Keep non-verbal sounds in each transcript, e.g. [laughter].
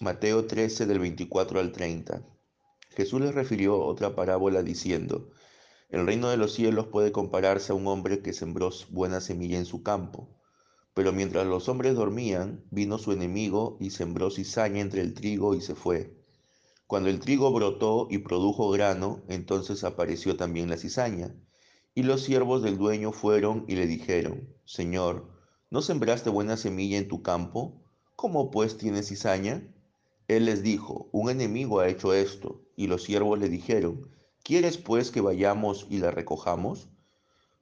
Mateo 13 del 24 al 30. Jesús les refirió otra parábola diciendo, el reino de los cielos puede compararse a un hombre que sembró buena semilla en su campo. Pero mientras los hombres dormían, vino su enemigo y sembró cizaña entre el trigo y se fue. Cuando el trigo brotó y produjo grano, entonces apareció también la cizaña. Y los siervos del dueño fueron y le dijeron, Señor, ¿no sembraste buena semilla en tu campo? ¿Cómo pues tienes cizaña? Él les dijo, un enemigo ha hecho esto, y los siervos le dijeron, ¿quieres pues que vayamos y la recojamos?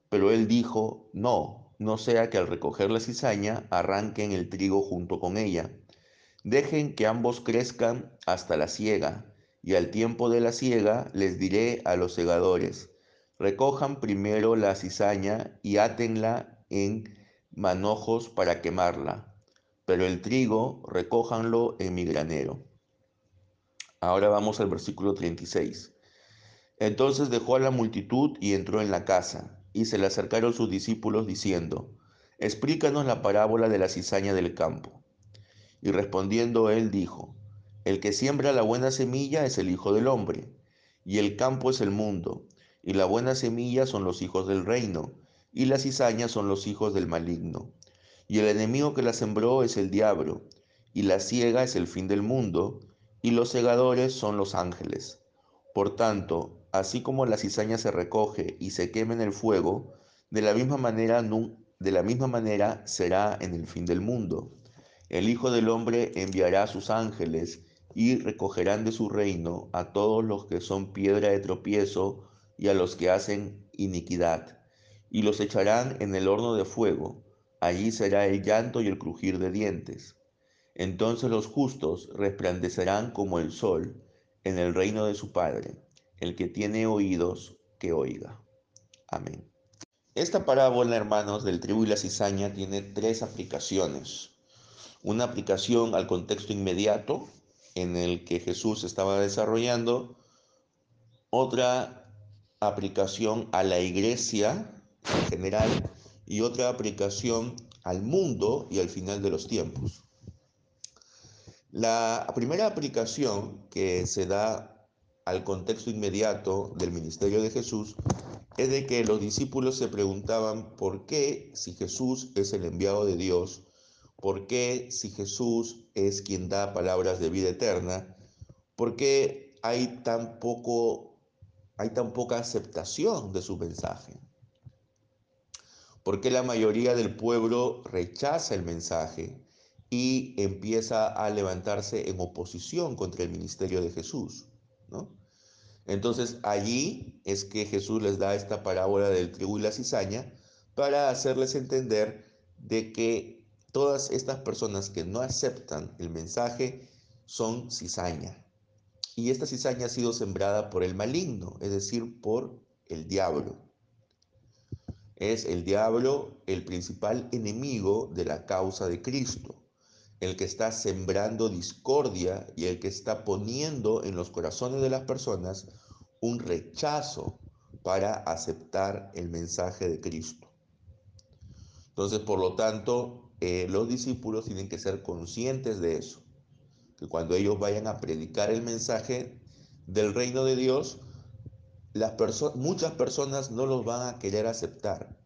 Pero él dijo, no, no sea que al recoger la cizaña arranquen el trigo junto con ella. Dejen que ambos crezcan hasta la siega, y al tiempo de la siega les diré a los segadores, recojan primero la cizaña y átenla en manojos para quemarla pero el trigo recójanlo en mi granero. Ahora vamos al versículo 36. Entonces dejó a la multitud y entró en la casa, y se le acercaron sus discípulos diciendo, Explícanos la parábola de la cizaña del campo. Y respondiendo él dijo, El que siembra la buena semilla es el Hijo del Hombre, y el campo es el mundo, y la buena semilla son los hijos del reino, y la cizaña son los hijos del maligno. Y el enemigo que la sembró es el diablo, y la ciega es el fin del mundo, y los segadores son los ángeles. Por tanto, así como la cizaña se recoge y se quema en el fuego, de la misma manera, de la misma manera será en el fin del mundo. El Hijo del Hombre enviará a sus ángeles y recogerán de su reino a todos los que son piedra de tropiezo y a los que hacen iniquidad, y los echarán en el horno de fuego allí será el llanto y el crujir de dientes. Entonces los justos resplandecerán como el sol en el reino de su Padre. El que tiene oídos, que oiga. Amén. Esta parábola, hermanos, del tribu y la cizaña tiene tres aplicaciones. Una aplicación al contexto inmediato en el que Jesús estaba desarrollando. Otra aplicación a la iglesia en general y otra aplicación al mundo y al final de los tiempos. La primera aplicación que se da al contexto inmediato del ministerio de Jesús es de que los discípulos se preguntaban por qué si Jesús es el enviado de Dios, por qué si Jesús es quien da palabras de vida eterna, por qué hay tan poco hay tan poca aceptación de su mensaje. ¿Por qué la mayoría del pueblo rechaza el mensaje y empieza a levantarse en oposición contra el ministerio de Jesús? ¿no? Entonces allí es que Jesús les da esta parábola del trigo y la cizaña para hacerles entender de que todas estas personas que no aceptan el mensaje son cizaña. Y esta cizaña ha sido sembrada por el maligno, es decir, por el diablo es el diablo el principal enemigo de la causa de Cristo, el que está sembrando discordia y el que está poniendo en los corazones de las personas un rechazo para aceptar el mensaje de Cristo. Entonces, por lo tanto, eh, los discípulos tienen que ser conscientes de eso, que cuando ellos vayan a predicar el mensaje del reino de Dios, muchas personas no los van a querer aceptar,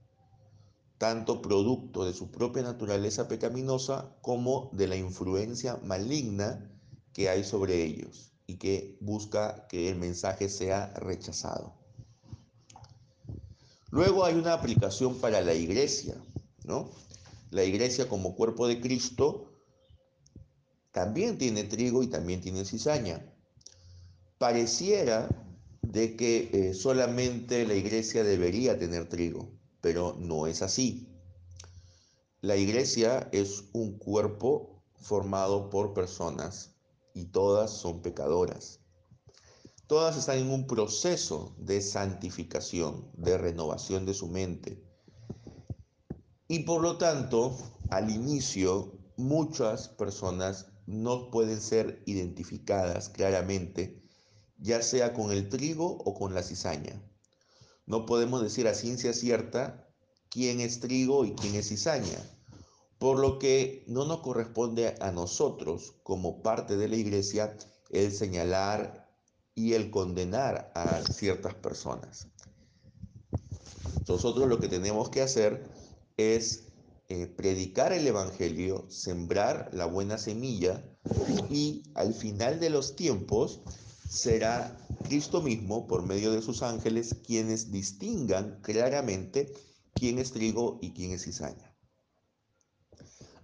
tanto producto de su propia naturaleza pecaminosa como de la influencia maligna que hay sobre ellos y que busca que el mensaje sea rechazado. Luego hay una aplicación para la iglesia, ¿no? La iglesia como cuerpo de Cristo también tiene trigo y también tiene cizaña. Pareciera de que eh, solamente la iglesia debería tener trigo, pero no es así. La iglesia es un cuerpo formado por personas y todas son pecadoras. Todas están en un proceso de santificación, de renovación de su mente. Y por lo tanto, al inicio, muchas personas no pueden ser identificadas claramente ya sea con el trigo o con la cizaña. No podemos decir a ciencia cierta quién es trigo y quién es cizaña, por lo que no nos corresponde a nosotros, como parte de la iglesia, el señalar y el condenar a ciertas personas. Nosotros lo que tenemos que hacer es eh, predicar el Evangelio, sembrar la buena semilla y al final de los tiempos será Cristo mismo, por medio de sus ángeles, quienes distingan claramente quién es trigo y quién es cizaña.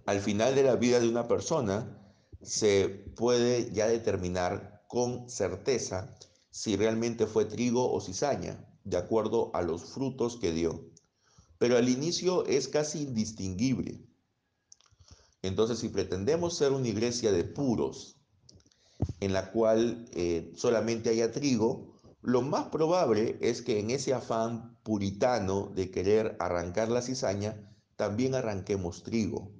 Al final de la vida de una persona se puede ya determinar con certeza si realmente fue trigo o cizaña, de acuerdo a los frutos que dio. Pero al inicio es casi indistinguible. Entonces, si pretendemos ser una iglesia de puros, en la cual eh, solamente haya trigo, lo más probable es que en ese afán puritano de querer arrancar la cizaña, también arranquemos trigo.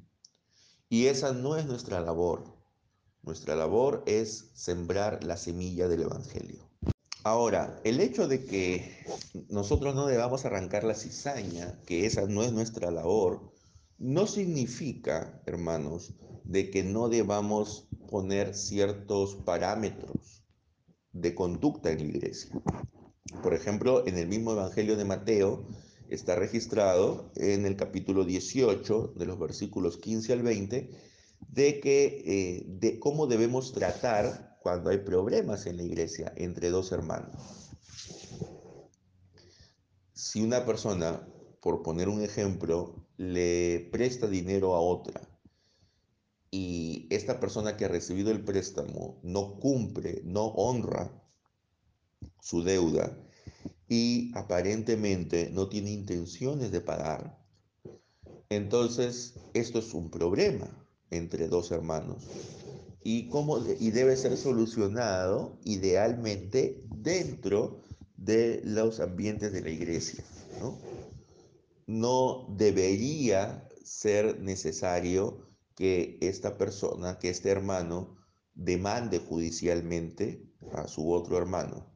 Y esa no es nuestra labor. Nuestra labor es sembrar la semilla del Evangelio. Ahora, el hecho de que nosotros no debamos arrancar la cizaña, que esa no es nuestra labor, no significa, hermanos, de que no debamos poner ciertos parámetros de conducta en la iglesia. Por ejemplo, en el mismo Evangelio de Mateo está registrado en el capítulo 18, de los versículos 15 al 20, de, que, eh, de cómo debemos tratar cuando hay problemas en la iglesia entre dos hermanos. Si una persona, por poner un ejemplo, le presta dinero a otra y esta persona que ha recibido el préstamo no cumple, no honra su deuda y aparentemente no tiene intenciones de pagar, entonces esto es un problema entre dos hermanos y, cómo, y debe ser solucionado idealmente dentro de los ambientes de la iglesia. ¿no? no debería ser necesario que esta persona, que este hermano, demande judicialmente a su otro hermano.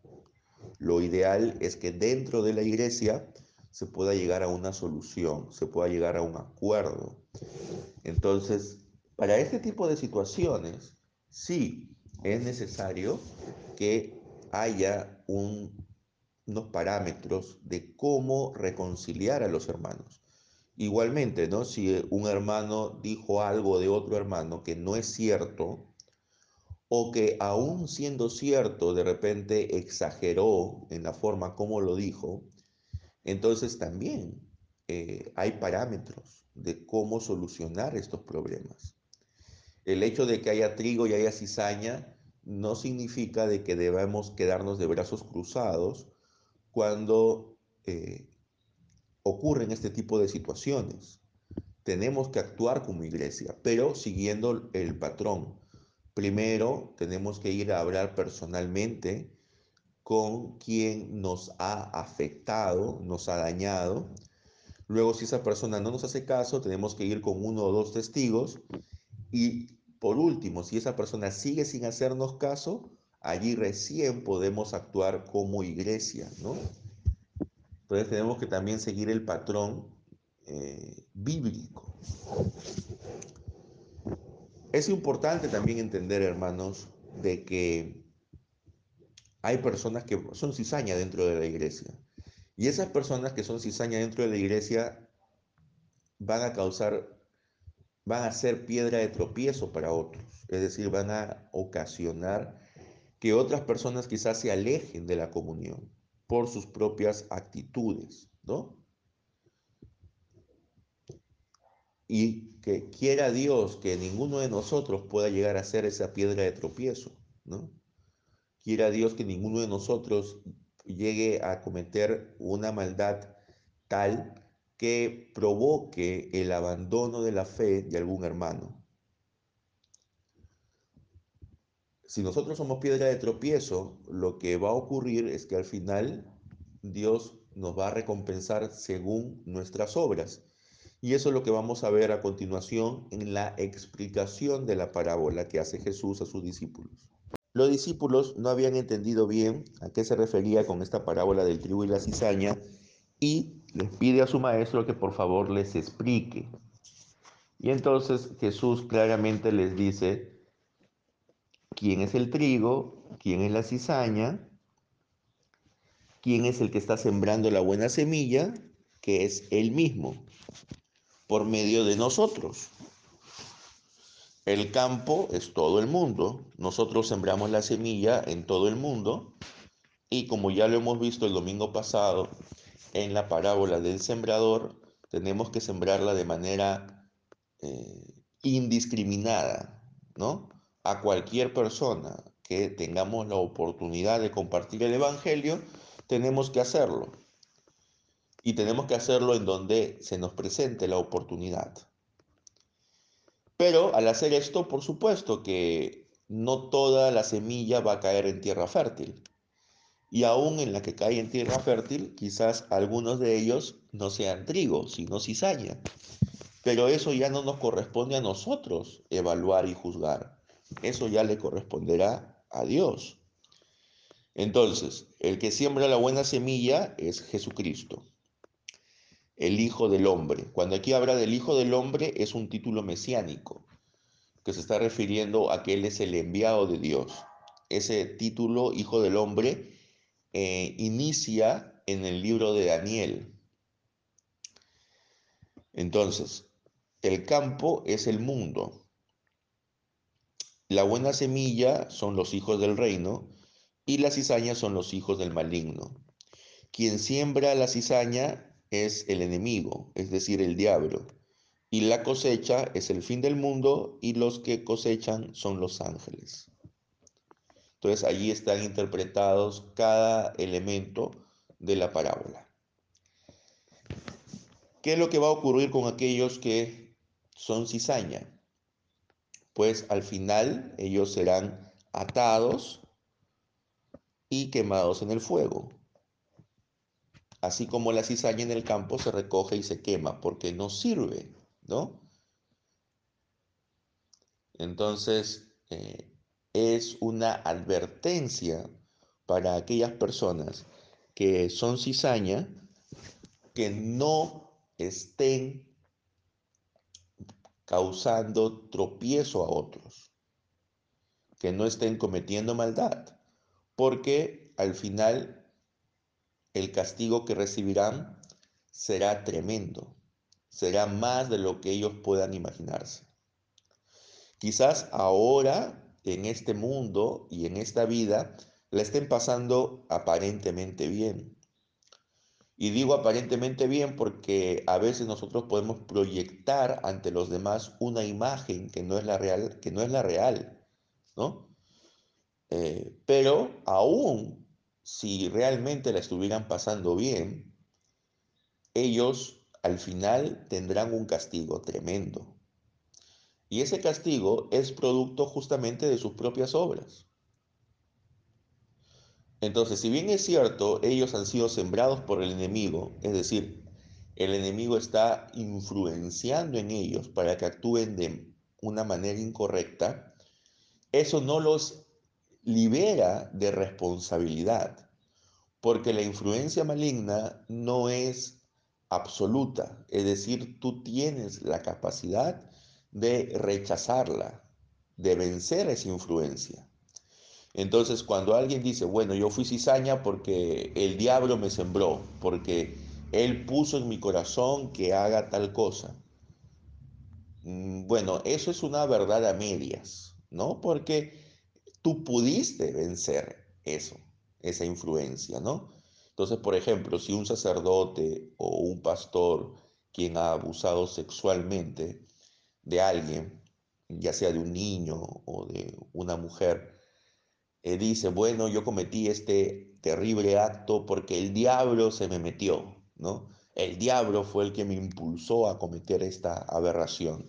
Lo ideal es que dentro de la iglesia se pueda llegar a una solución, se pueda llegar a un acuerdo. Entonces, para este tipo de situaciones, sí es necesario que haya unos parámetros de cómo reconciliar a los hermanos. Igualmente, ¿no? Si un hermano dijo algo de otro hermano que no es cierto, o que aún siendo cierto, de repente exageró en la forma como lo dijo, entonces también eh, hay parámetros de cómo solucionar estos problemas. El hecho de que haya trigo y haya cizaña no significa de que debamos quedarnos de brazos cruzados cuando eh, ocurren este tipo de situaciones. Tenemos que actuar como iglesia, pero siguiendo el patrón. Primero tenemos que ir a hablar personalmente con quien nos ha afectado, nos ha dañado. Luego, si esa persona no nos hace caso, tenemos que ir con uno o dos testigos y por último, si esa persona sigue sin hacernos caso, allí recién podemos actuar como iglesia, ¿no? Entonces tenemos que también seguir el patrón eh, bíblico. Es importante también entender, hermanos, de que hay personas que son cizaña dentro de la iglesia. Y esas personas que son cizaña dentro de la iglesia van a causar van a ser piedra de tropiezo para otros, es decir, van a ocasionar que otras personas quizás se alejen de la comunión por sus propias actitudes, ¿no? Y que quiera Dios que ninguno de nosotros pueda llegar a ser esa piedra de tropiezo, ¿no? Quiera Dios que ninguno de nosotros llegue a cometer una maldad tal que provoque el abandono de la fe de algún hermano. Si nosotros somos piedra de tropiezo, lo que va a ocurrir es que al final Dios nos va a recompensar según nuestras obras. Y eso es lo que vamos a ver a continuación en la explicación de la parábola que hace Jesús a sus discípulos. Los discípulos no habían entendido bien a qué se refería con esta parábola del trigo y la cizaña y les pide a su maestro que por favor les explique. Y entonces Jesús claramente les dice quién es el trigo, quién es la cizaña, quién es el que está sembrando la buena semilla, que es Él mismo, por medio de nosotros. El campo es todo el mundo, nosotros sembramos la semilla en todo el mundo. Y como ya lo hemos visto el domingo pasado en la parábola del sembrador, tenemos que sembrarla de manera eh, indiscriminada, ¿no? A cualquier persona que tengamos la oportunidad de compartir el Evangelio, tenemos que hacerlo. Y tenemos que hacerlo en donde se nos presente la oportunidad. Pero al hacer esto, por supuesto que no toda la semilla va a caer en tierra fértil. Y aún en la que cae en tierra fértil, quizás algunos de ellos no sean trigo, sino cizaña. Pero eso ya no nos corresponde a nosotros evaluar y juzgar. Eso ya le corresponderá a Dios. Entonces, el que siembra la buena semilla es Jesucristo, el Hijo del Hombre. Cuando aquí habla del Hijo del Hombre es un título mesiánico, que se está refiriendo a que Él es el enviado de Dios. Ese título, Hijo del Hombre, eh, inicia en el libro de Daniel. Entonces, el campo es el mundo. La buena semilla son los hijos del reino y las cizañas son los hijos del maligno. Quien siembra la cizaña es el enemigo, es decir, el diablo. Y la cosecha es el fin del mundo y los que cosechan son los ángeles. Entonces allí están interpretados cada elemento de la parábola. ¿Qué es lo que va a ocurrir con aquellos que son cizaña, pues al final ellos serán atados y quemados en el fuego. Así como la cizaña en el campo se recoge y se quema porque no sirve, ¿no? Entonces, eh, es una advertencia para aquellas personas que son cizaña que no estén causando tropiezo a otros, que no estén cometiendo maldad, porque al final el castigo que recibirán será tremendo, será más de lo que ellos puedan imaginarse. Quizás ahora, en este mundo y en esta vida, la estén pasando aparentemente bien, y digo aparentemente bien porque a veces nosotros podemos proyectar ante los demás una imagen que no es la real, que no es la real, ¿no? Eh, pero aún si realmente la estuvieran pasando bien, ellos al final tendrán un castigo tremendo. Y ese castigo es producto justamente de sus propias obras. Entonces, si bien es cierto, ellos han sido sembrados por el enemigo, es decir, el enemigo está influenciando en ellos para que actúen de una manera incorrecta, eso no los libera de responsabilidad, porque la influencia maligna no es absoluta, es decir, tú tienes la capacidad de rechazarla, de vencer esa influencia. Entonces, cuando alguien dice, bueno, yo fui cizaña porque el diablo me sembró, porque él puso en mi corazón que haga tal cosa. Mm, bueno, eso es una verdad a medias, ¿no? Porque tú pudiste vencer eso, esa influencia, ¿no? Entonces, por ejemplo, si un sacerdote o un pastor quien ha abusado sexualmente de alguien, ya sea de un niño o de una mujer, eh, dice, bueno, yo cometí este terrible acto porque el diablo se me metió, ¿no? El diablo fue el que me impulsó a cometer esta aberración.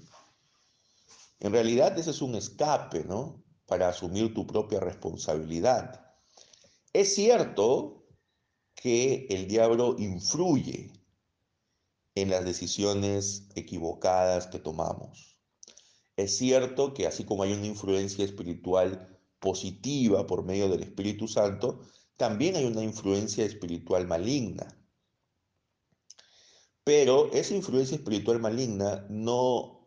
En realidad ese es un escape, ¿no? Para asumir tu propia responsabilidad. Es cierto que el diablo influye en las decisiones equivocadas que tomamos. Es cierto que así como hay una influencia espiritual positiva por medio del Espíritu Santo, también hay una influencia espiritual maligna. Pero esa influencia espiritual maligna no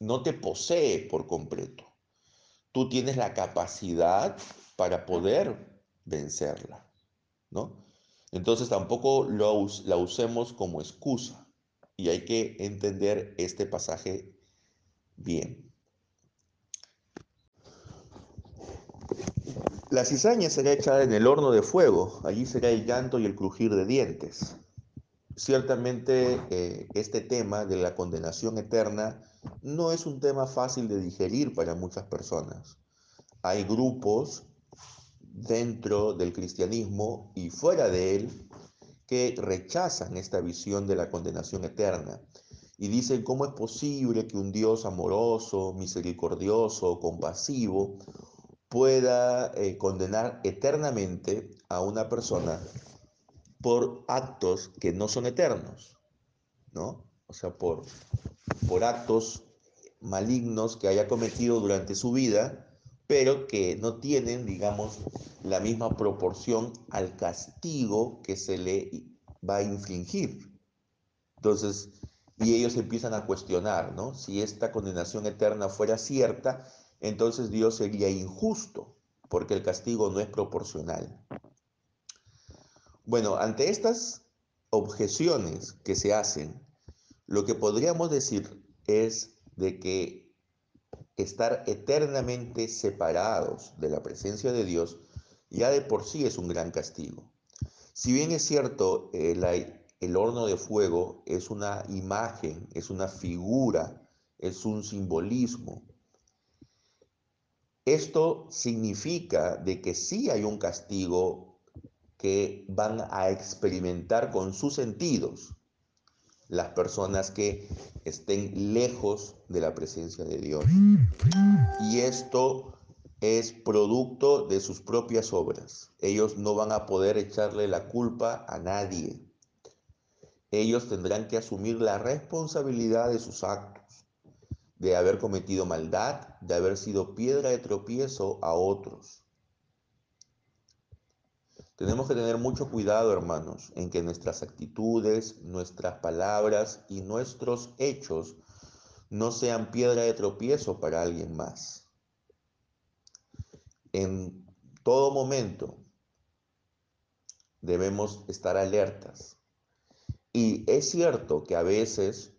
no te posee por completo. Tú tienes la capacidad para poder vencerla, ¿no? Entonces tampoco la usemos como excusa y hay que entender este pasaje bien. La cizaña será echada en el horno de fuego, allí será el llanto y el crujir de dientes. Ciertamente eh, este tema de la condenación eterna no es un tema fácil de digerir para muchas personas. Hay grupos dentro del cristianismo y fuera de él que rechazan esta visión de la condenación eterna y dicen cómo es posible que un Dios amoroso, misericordioso, compasivo, pueda eh, condenar eternamente a una persona por actos que no son eternos, ¿no? O sea, por, por actos malignos que haya cometido durante su vida, pero que no tienen, digamos, la misma proporción al castigo que se le va a infligir. Entonces, y ellos empiezan a cuestionar, ¿no? Si esta condenación eterna fuera cierta, entonces Dios sería injusto, porque el castigo no es proporcional. Bueno, ante estas objeciones que se hacen, lo que podríamos decir es de que estar eternamente separados de la presencia de Dios ya de por sí es un gran castigo. Si bien es cierto, el, el horno de fuego es una imagen, es una figura, es un simbolismo esto significa de que sí hay un castigo que van a experimentar con sus sentidos las personas que estén lejos de la presencia de Dios. Y esto es producto de sus propias obras. Ellos no van a poder echarle la culpa a nadie. Ellos tendrán que asumir la responsabilidad de sus actos de haber cometido maldad, de haber sido piedra de tropiezo a otros. Tenemos que tener mucho cuidado, hermanos, en que nuestras actitudes, nuestras palabras y nuestros hechos no sean piedra de tropiezo para alguien más. En todo momento debemos estar alertas. Y es cierto que a veces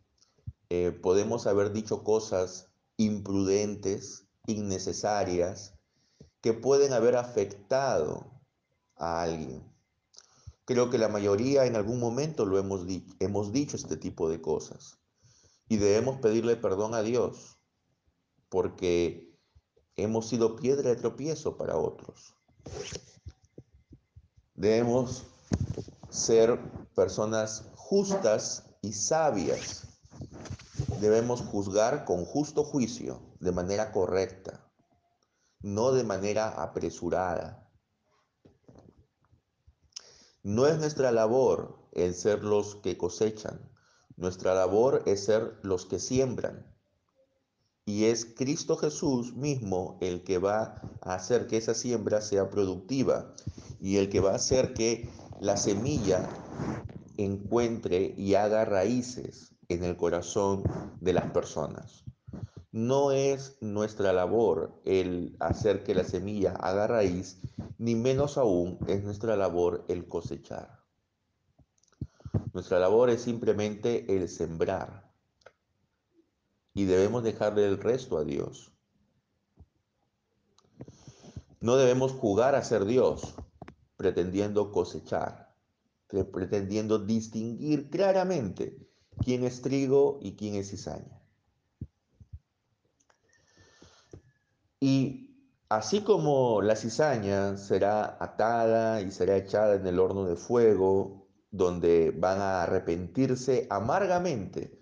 eh, podemos haber dicho cosas imprudentes, innecesarias, que pueden haber afectado a alguien. Creo que la mayoría en algún momento lo hemos, hemos dicho este tipo de cosas y debemos pedirle perdón a Dios porque hemos sido piedra de tropiezo para otros. Debemos ser personas justas y sabias debemos juzgar con justo juicio, de manera correcta, no de manera apresurada. No es nuestra labor el ser los que cosechan, nuestra labor es ser los que siembran. Y es Cristo Jesús mismo el que va a hacer que esa siembra sea productiva y el que va a hacer que la semilla encuentre y haga raíces en el corazón de las personas. No es nuestra labor el hacer que la semilla haga raíz, ni menos aún es nuestra labor el cosechar. Nuestra labor es simplemente el sembrar y debemos dejarle el resto a Dios. No debemos jugar a ser Dios pretendiendo cosechar, pretendiendo distinguir claramente quién es trigo y quién es cizaña. Y así como la cizaña será atada y será echada en el horno de fuego, donde van a arrepentirse amargamente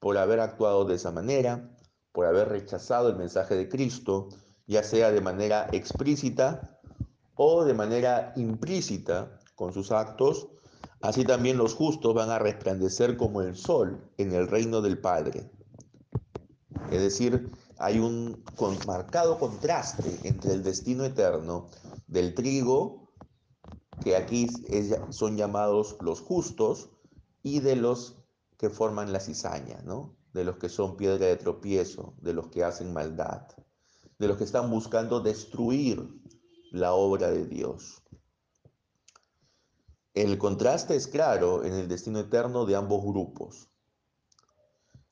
por haber actuado de esa manera, por haber rechazado el mensaje de Cristo, ya sea de manera explícita o de manera implícita con sus actos, Así también los justos van a resplandecer como el sol en el reino del Padre. Es decir, hay un marcado contraste entre el destino eterno del trigo, que aquí son llamados los justos, y de los que forman la cizaña, ¿no? de los que son piedra de tropiezo, de los que hacen maldad, de los que están buscando destruir la obra de Dios. El contraste es claro en el destino eterno de ambos grupos.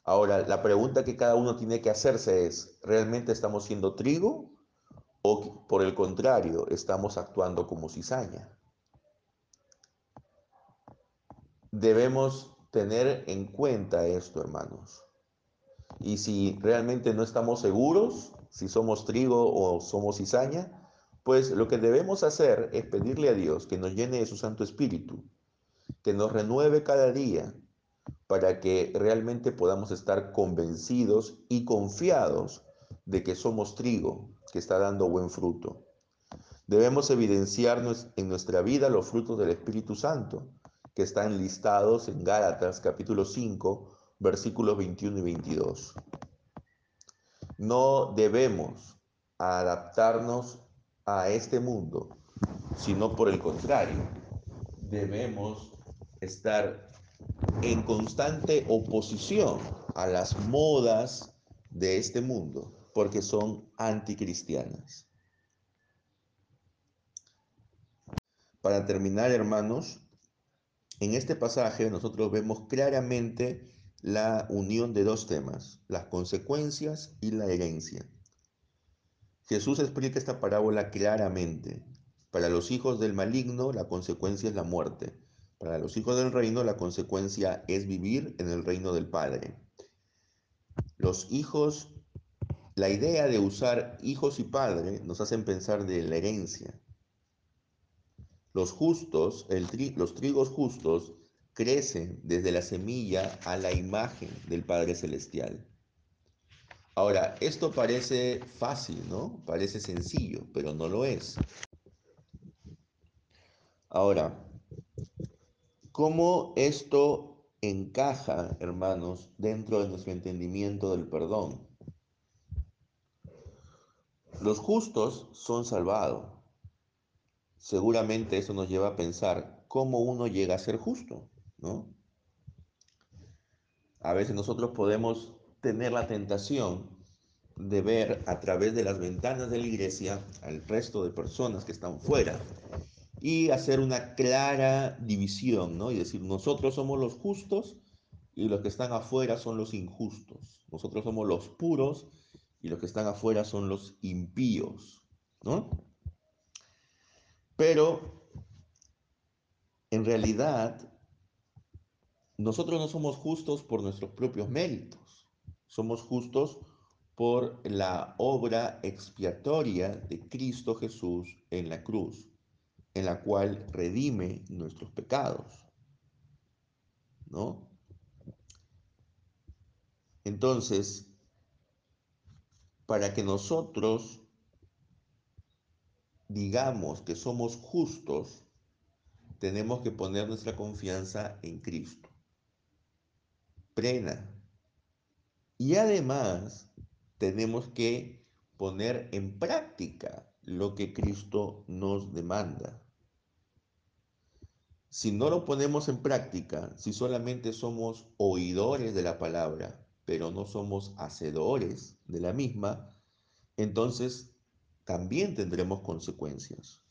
Ahora, la pregunta que cada uno tiene que hacerse es, ¿realmente estamos siendo trigo o por el contrario, estamos actuando como cizaña? Debemos tener en cuenta esto, hermanos. Y si realmente no estamos seguros si somos trigo o somos cizaña, pues lo que debemos hacer es pedirle a Dios que nos llene de su Santo Espíritu, que nos renueve cada día para que realmente podamos estar convencidos y confiados de que somos trigo que está dando buen fruto. Debemos evidenciar en nuestra vida los frutos del Espíritu Santo, que están listados en Gálatas capítulo 5, versículos 21 y 22. No debemos adaptarnos a este mundo, sino por el contrario, debemos estar en constante oposición a las modas de este mundo, porque son anticristianas. Para terminar, hermanos, en este pasaje nosotros vemos claramente la unión de dos temas, las consecuencias y la herencia. Jesús explica esta parábola claramente. Para los hijos del maligno la consecuencia es la muerte. Para los hijos del reino la consecuencia es vivir en el reino del Padre. Los hijos, la idea de usar hijos y padre nos hacen pensar de la herencia. Los justos, los trigos justos, crecen desde la semilla a la imagen del Padre Celestial. Ahora, esto parece fácil, ¿no? Parece sencillo, pero no lo es. Ahora, ¿cómo esto encaja, hermanos, dentro de nuestro entendimiento del perdón? Los justos son salvados. Seguramente eso nos lleva a pensar cómo uno llega a ser justo, ¿no? A veces nosotros podemos tener la tentación de ver a través de las ventanas de la iglesia al resto de personas que están fuera y hacer una clara división, ¿no? Y decir, nosotros somos los justos y los que están afuera son los injustos. Nosotros somos los puros y los que están afuera son los impíos, ¿no? Pero en realidad nosotros no somos justos por nuestros propios méritos. Somos justos por la obra expiatoria de Cristo Jesús en la cruz, en la cual redime nuestros pecados. ¿No? Entonces, para que nosotros digamos que somos justos, tenemos que poner nuestra confianza en Cristo. Plena, y además tenemos que poner en práctica lo que Cristo nos demanda. Si no lo ponemos en práctica, si solamente somos oidores de la palabra, pero no somos hacedores de la misma, entonces también tendremos consecuencias.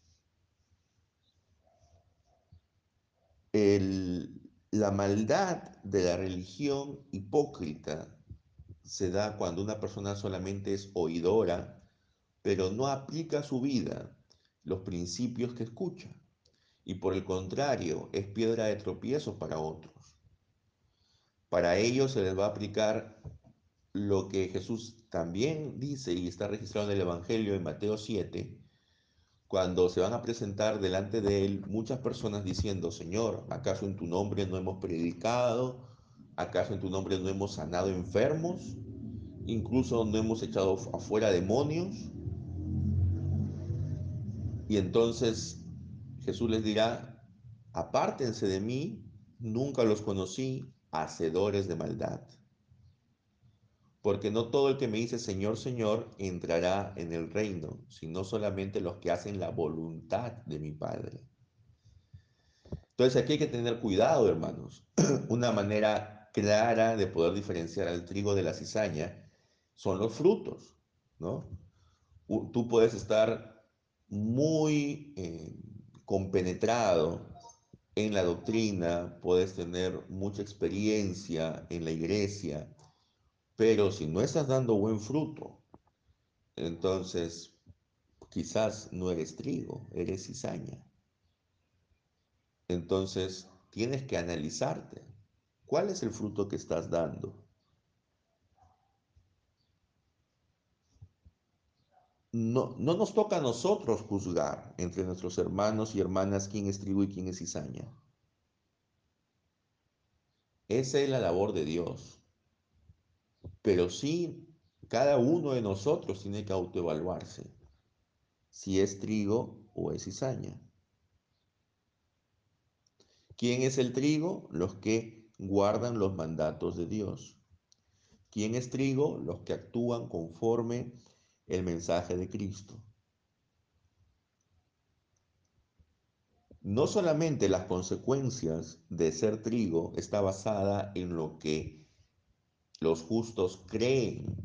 la maldad de la religión hipócrita se da cuando una persona solamente es oidora, pero no aplica a su vida los principios que escucha. Y por el contrario, es piedra de tropiezo para otros. Para ellos se les va a aplicar lo que Jesús también dice y está registrado en el Evangelio en Mateo 7, cuando se van a presentar delante de él muchas personas diciendo, Señor, ¿acaso en tu nombre no hemos predicado? ¿Acaso en tu nombre no hemos sanado enfermos? Incluso no hemos echado afuera demonios. Y entonces Jesús les dirá, apártense de mí, nunca los conocí, hacedores de maldad. Porque no todo el que me dice Señor, Señor entrará en el reino, sino solamente los que hacen la voluntad de mi Padre. Entonces aquí hay que tener cuidado, hermanos. [clears throat] Una manera clara de poder diferenciar al trigo de la cizaña son los frutos, ¿no? Tú puedes estar muy eh, compenetrado en la doctrina, puedes tener mucha experiencia en la iglesia, pero si no estás dando buen fruto, entonces quizás no eres trigo, eres cizaña. Entonces tienes que analizarte. ¿Cuál es el fruto que estás dando? No, no nos toca a nosotros juzgar entre nuestros hermanos y hermanas quién es trigo y quién es cizaña. Esa es la labor de Dios. Pero sí, cada uno de nosotros tiene que autoevaluarse si es trigo o es cizaña. ¿Quién es el trigo? Los que guardan los mandatos de Dios. ¿Quién es trigo? Los que actúan conforme el mensaje de Cristo. No solamente las consecuencias de ser trigo está basada en lo que los justos creen,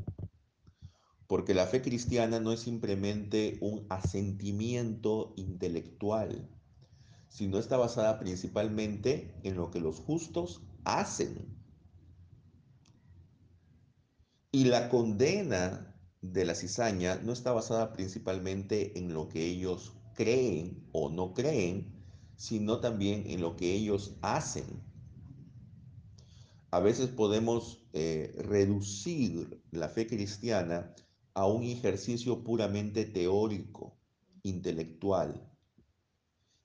porque la fe cristiana no es simplemente un asentimiento intelectual, sino está basada principalmente en lo que los justos hacen. Y la condena de la cizaña no está basada principalmente en lo que ellos creen o no creen, sino también en lo que ellos hacen. A veces podemos eh, reducir la fe cristiana a un ejercicio puramente teórico, intelectual,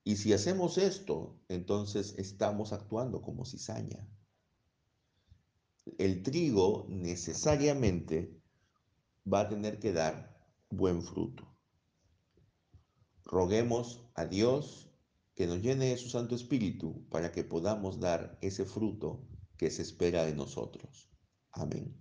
y si hacemos esto, entonces estamos actuando como cizaña. El trigo necesariamente va a tener que dar buen fruto. Roguemos a Dios que nos llene de su Santo Espíritu para que podamos dar ese fruto que se espera de nosotros. Amén.